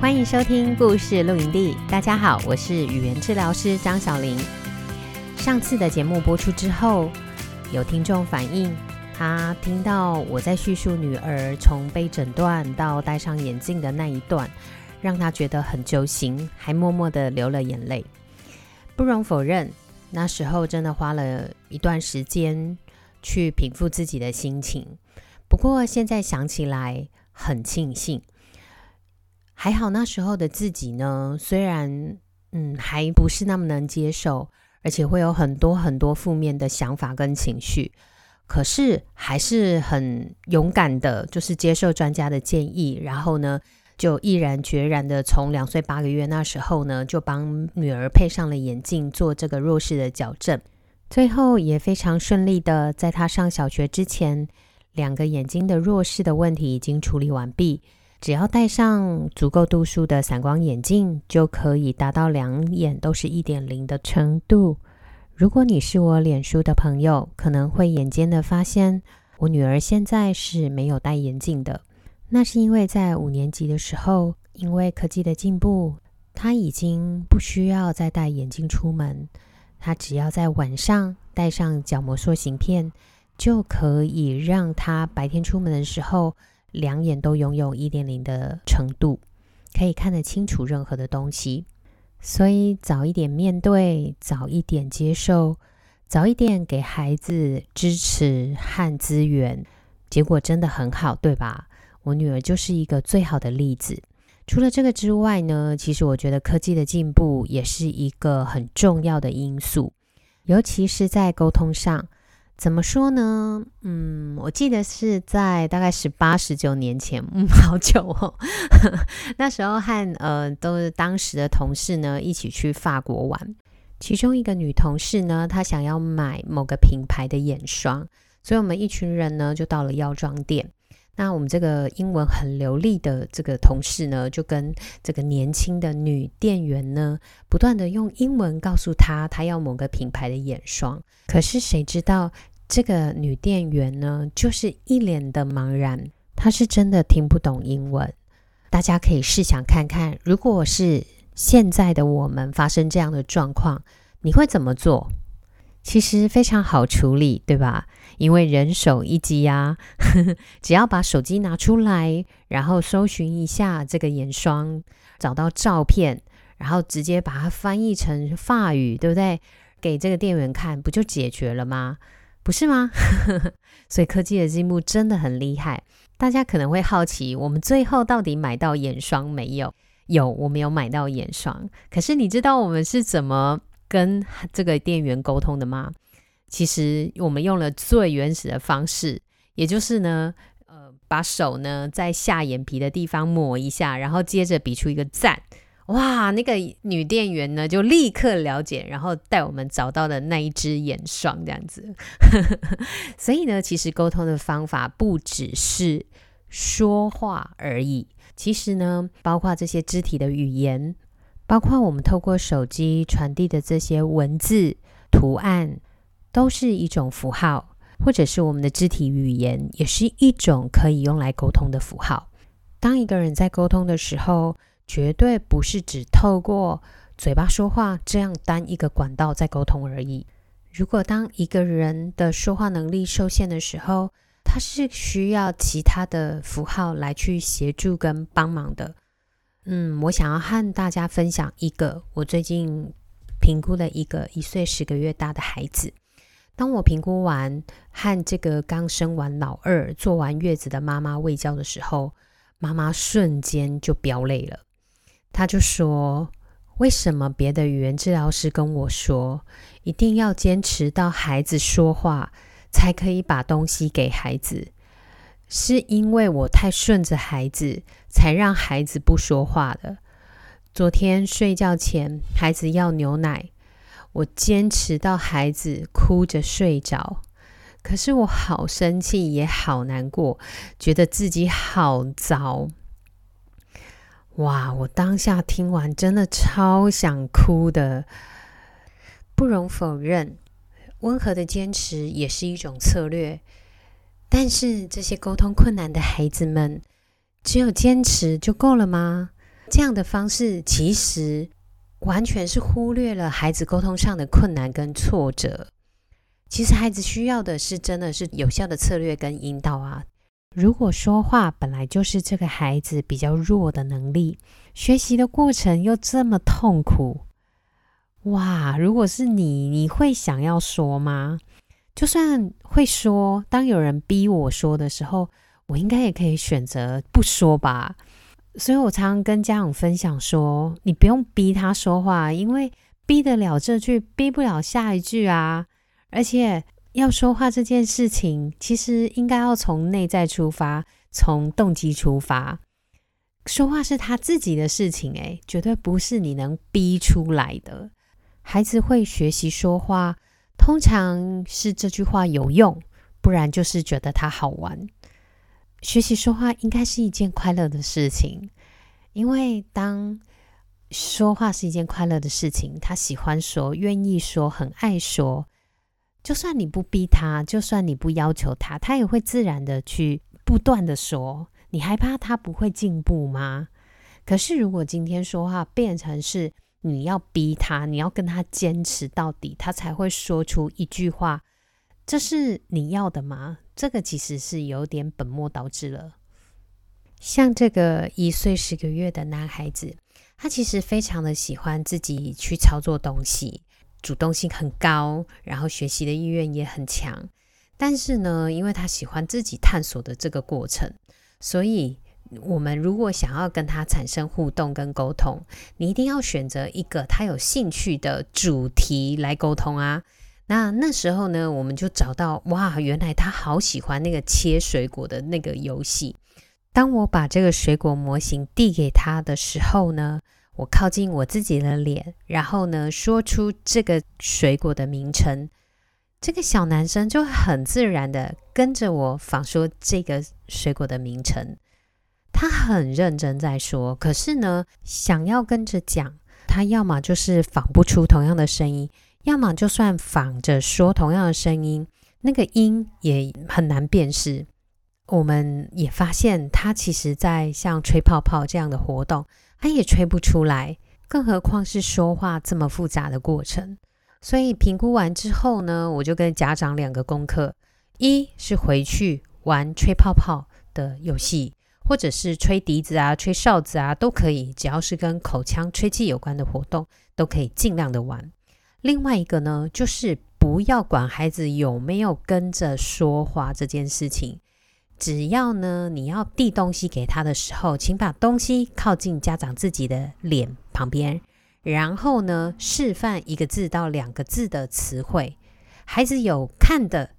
欢迎收听故事露营地。大家好，我是语言治疗师张小玲。上次的节目播出之后，有听众反映，他听到我在叙述女儿从被诊断到戴上眼镜的那一段，让他觉得很揪心，还默默的流了眼泪。不容否认，那时候真的花了一段时间去平复自己的心情。不过现在想起来，很庆幸。还好那时候的自己呢，虽然嗯还不是那么能接受，而且会有很多很多负面的想法跟情绪，可是还是很勇敢的，就是接受专家的建议，然后呢就毅然决然的从两岁八个月那时候呢，就帮女儿配上了眼镜，做这个弱视的矫正，最后也非常顺利的在她上小学之前，两个眼睛的弱视的问题已经处理完毕。只要戴上足够度数的散光眼镜，就可以达到两眼都是一点零的程度。如果你是我脸书的朋友，可能会眼尖的发现，我女儿现在是没有戴眼镜的。那是因为在五年级的时候，因为科技的进步，她已经不需要再戴眼镜出门，她只要在晚上戴上角膜塑形片，就可以让她白天出门的时候，两眼都拥有一点零的程度，可以看得清楚任何的东西。所以早一点面对，早一点接受，早一点给孩子支持和资源，结果真的很好，对吧？我女儿就是一个最好的例子。除了这个之外呢，其实我觉得科技的进步也是一个很重要的因素，尤其是在沟通上。怎么说呢？嗯，我记得是在大概十八、十九年前，嗯，好久哦。那时候和呃，都是当时的同事呢，一起去法国玩。其中一个女同事呢，她想要买某个品牌的眼霜，所以我们一群人呢，就到了药妆店。那我们这个英文很流利的这个同事呢，就跟这个年轻的女店员呢，不断的用英文告诉她，她要某个品牌的眼霜。可是谁知道这个女店员呢，就是一脸的茫然，她是真的听不懂英文。大家可以试想看看，如果是现在的我们发生这样的状况，你会怎么做？其实非常好处理，对吧？因为人手一机呀，只要把手机拿出来，然后搜寻一下这个眼霜，找到照片，然后直接把它翻译成法语，对不对？给这个店员看，不就解决了吗？不是吗？所以科技的进步真的很厉害。大家可能会好奇，我们最后到底买到眼霜没有？有，我们有买到眼霜。可是你知道我们是怎么跟这个店员沟通的吗？其实我们用了最原始的方式，也就是呢，呃，把手呢在下眼皮的地方抹一下，然后接着比出一个赞。哇，那个女店员呢就立刻了解，然后带我们找到的那一支眼霜这样子。所以呢，其实沟通的方法不只是说话而已，其实呢，包括这些肢体的语言。包括我们透过手机传递的这些文字、图案，都是一种符号，或者是我们的肢体语言，也是一种可以用来沟通的符号。当一个人在沟通的时候，绝对不是只透过嘴巴说话这样单一个管道在沟通而已。如果当一个人的说话能力受限的时候，他是需要其他的符号来去协助跟帮忙的。嗯，我想要和大家分享一个我最近评估的一个一岁十个月大的孩子。当我评估完和这个刚生完老二、坐完月子的妈妈喂教的时候，妈妈瞬间就飙泪了。她就说：“为什么别的语言治疗师跟我说，一定要坚持到孩子说话才可以把东西给孩子？”是因为我太顺着孩子，才让孩子不说话的。昨天睡觉前，孩子要牛奶，我坚持到孩子哭着睡着。可是我好生气，也好难过，觉得自己好糟。哇！我当下听完，真的超想哭的。不容否认，温和的坚持也是一种策略。但是这些沟通困难的孩子们，只有坚持就够了吗？这样的方式其实完全是忽略了孩子沟通上的困难跟挫折。其实孩子需要的是真的是有效的策略跟引导啊。如果说话本来就是这个孩子比较弱的能力，学习的过程又这么痛苦，哇！如果是你，你会想要说吗？就算会说，当有人逼我说的时候，我应该也可以选择不说吧。所以我常常跟家长分享说，你不用逼他说话，因为逼得了这句，逼不了下一句啊。而且要说话这件事情，其实应该要从内在出发，从动机出发。说话是他自己的事情，诶，绝对不是你能逼出来的。孩子会学习说话，通常是这句话有用，不然就是觉得它好玩。学习说话应该是一件快乐的事情，因为当说话是一件快乐的事情，他喜欢说，愿意说，很爱说。就算你不逼他，就算你不要求他，他也会自然的去不断的说。你害怕他不会进步吗？可是如果今天说话变成是你要逼他，你要跟他坚持到底，他才会说出一句话，这是你要的吗？这个其实是有点本末倒置了。像这个一岁十个月的男孩子，他其实非常的喜欢自己去操作东西。主动性很高，然后学习的意愿也很强。但是呢，因为他喜欢自己探索的这个过程，所以我们如果想要跟他产生互动跟沟通，你一定要选择一个他有兴趣的主题来沟通啊。那那时候呢，我们就找到哇，原来他好喜欢那个切水果的那个游戏。当我把这个水果模型递给他的时候呢，我靠近我自己的脸，然后呢，说出这个水果的名称，这个小男生就很自然的跟着我仿说这个水果的名称。他很认真在说，可是呢，想要跟着讲，他要么就是仿不出同样的声音，要么就算仿着说同样的声音，那个音也很难辨识。我们也发现，他其实在像吹泡泡这样的活动。他也吹不出来，更何况是说话这么复杂的过程。所以评估完之后呢，我就跟家长两个功课：一是回去玩吹泡泡的游戏，或者是吹笛子啊、吹哨子啊，都可以，只要是跟口腔吹气有关的活动，都可以尽量的玩。另外一个呢，就是不要管孩子有没有跟着说话这件事情。只要呢，你要递东西给他的时候，请把东西靠近家长自己的脸旁边，然后呢，示范一个字到两个字的词汇。孩子有看的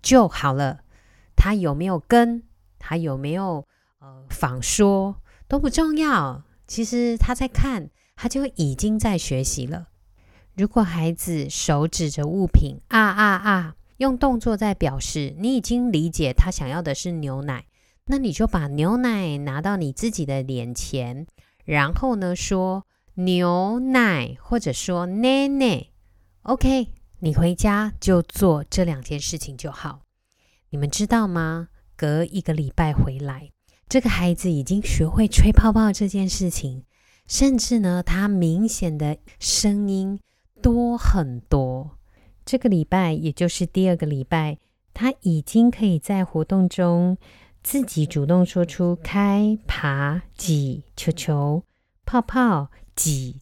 就好了，他有没有跟，他有没有呃仿说都不重要。其实他在看，他就已经在学习了。如果孩子手指着物品啊啊啊，用动作在表示你已经理解他想要的是牛奶，那你就把牛奶拿到你自己的脸前，然后呢，说牛奶或者说奶奶，OK，你回家就做这两件事情就好。你们知道吗？隔一个礼拜回来，这个孩子已经学会吹泡泡这件事情，甚至呢，他明显的声音多很多。这个礼拜，也就是第二个礼拜，他已经可以在活动中自己主动说出“开”、“爬”、“挤”、“球球”、“泡泡”、“挤”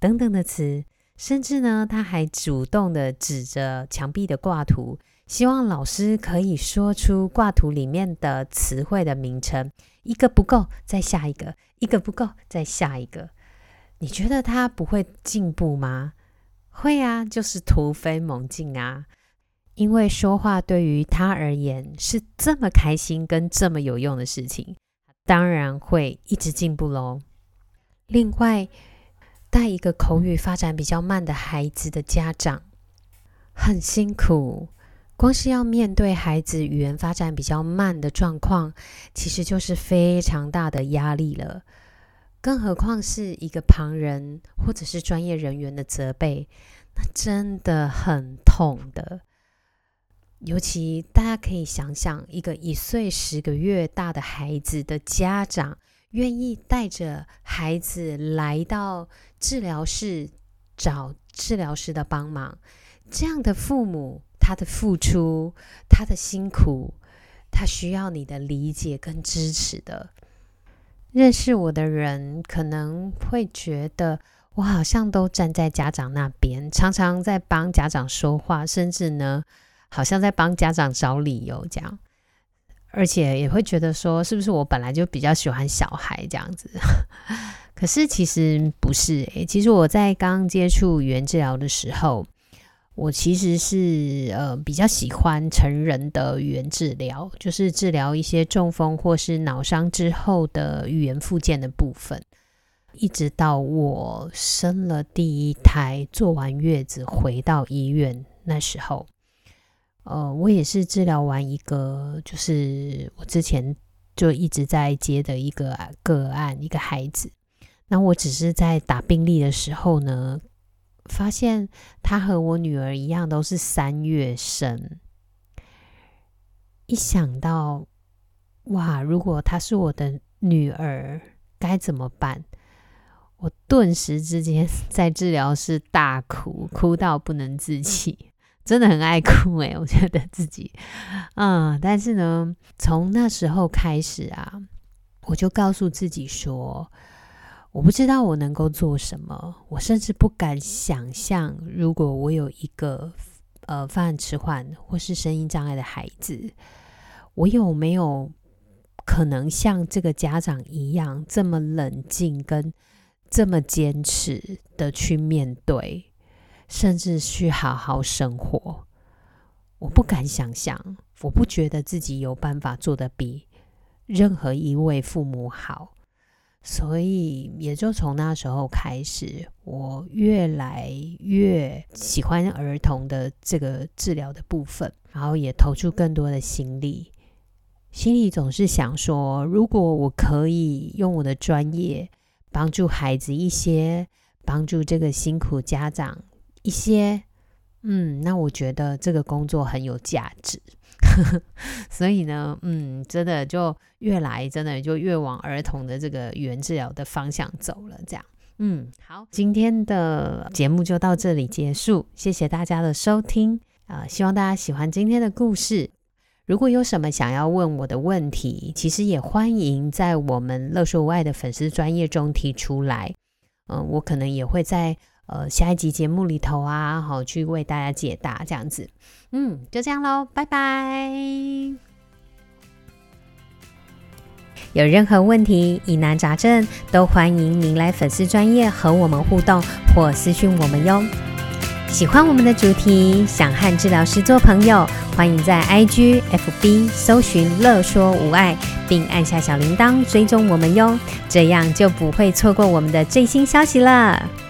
等等的词，甚至呢，他还主动的指着墙壁的挂图，希望老师可以说出挂图里面的词汇的名称。一个不够，再下一个；一个不够，再下一个。你觉得他不会进步吗？会啊，就是突飞猛进啊！因为说话对于他而言是这么开心跟这么有用的事情，当然会一直进步喽。另外，带一个口语发展比较慢的孩子的家长很辛苦，光是要面对孩子语言发展比较慢的状况，其实就是非常大的压力了。更何况是一个旁人或者是专业人员的责备，那真的很痛的。尤其大家可以想想，一个一岁十个月大的孩子的家长，愿意带着孩子来到治疗室找治疗师的帮忙，这样的父母，他的付出，他的辛苦，他需要你的理解跟支持的。认识我的人可能会觉得，我好像都站在家长那边，常常在帮家长说话，甚至呢，好像在帮家长找理由这样，而且也会觉得说，是不是我本来就比较喜欢小孩这样子？可是其实不是诶，其实我在刚接触语言治疗的时候。我其实是呃比较喜欢成人的语言治疗，就是治疗一些中风或是脑伤之后的语言复健的部分。一直到我生了第一胎，坐完月子回到医院那时候，呃，我也是治疗完一个，就是我之前就一直在接的一个个案，一个孩子。那我只是在打病历的时候呢。发现他和我女儿一样，都是三月生。一想到，哇，如果她是我的女儿，该怎么办？我顿时之间在治疗室大哭，哭到不能自己，真的很爱哭诶，我觉得自己，嗯，但是呢，从那时候开始啊，我就告诉自己说。我不知道我能够做什么，我甚至不敢想象，如果我有一个呃发展迟缓或是声音障碍的孩子，我有没有可能像这个家长一样这么冷静跟这么坚持的去面对，甚至去好好生活？我不敢想象，我不觉得自己有办法做得比任何一位父母好。所以，也就从那时候开始，我越来越喜欢儿童的这个治疗的部分，然后也投出更多的心力。心里总是想说，如果我可以用我的专业帮助孩子一些，帮助这个辛苦家长一些，嗯，那我觉得这个工作很有价值。所以呢，嗯，真的就越来真的就越往儿童的这个语言治疗的方向走了。这样，嗯，好，今天的节目就到这里结束，谢谢大家的收听啊，希望大家喜欢今天的故事。如果有什么想要问我的问题，其实也欢迎在我们乐说无碍的粉丝专业中提出来，嗯，我可能也会在。呃，下一集节目里头啊，好去为大家解答这样子，嗯，就这样喽，拜拜。有任何问题、疑难杂症，都欢迎您来粉丝专业和我们互动或私讯我们哟。喜欢我们的主题，想和治疗师做朋友，欢迎在 IG、FB 搜寻“乐说无碍”，并按下小铃铛追踪我们哟，这样就不会错过我们的最新消息了。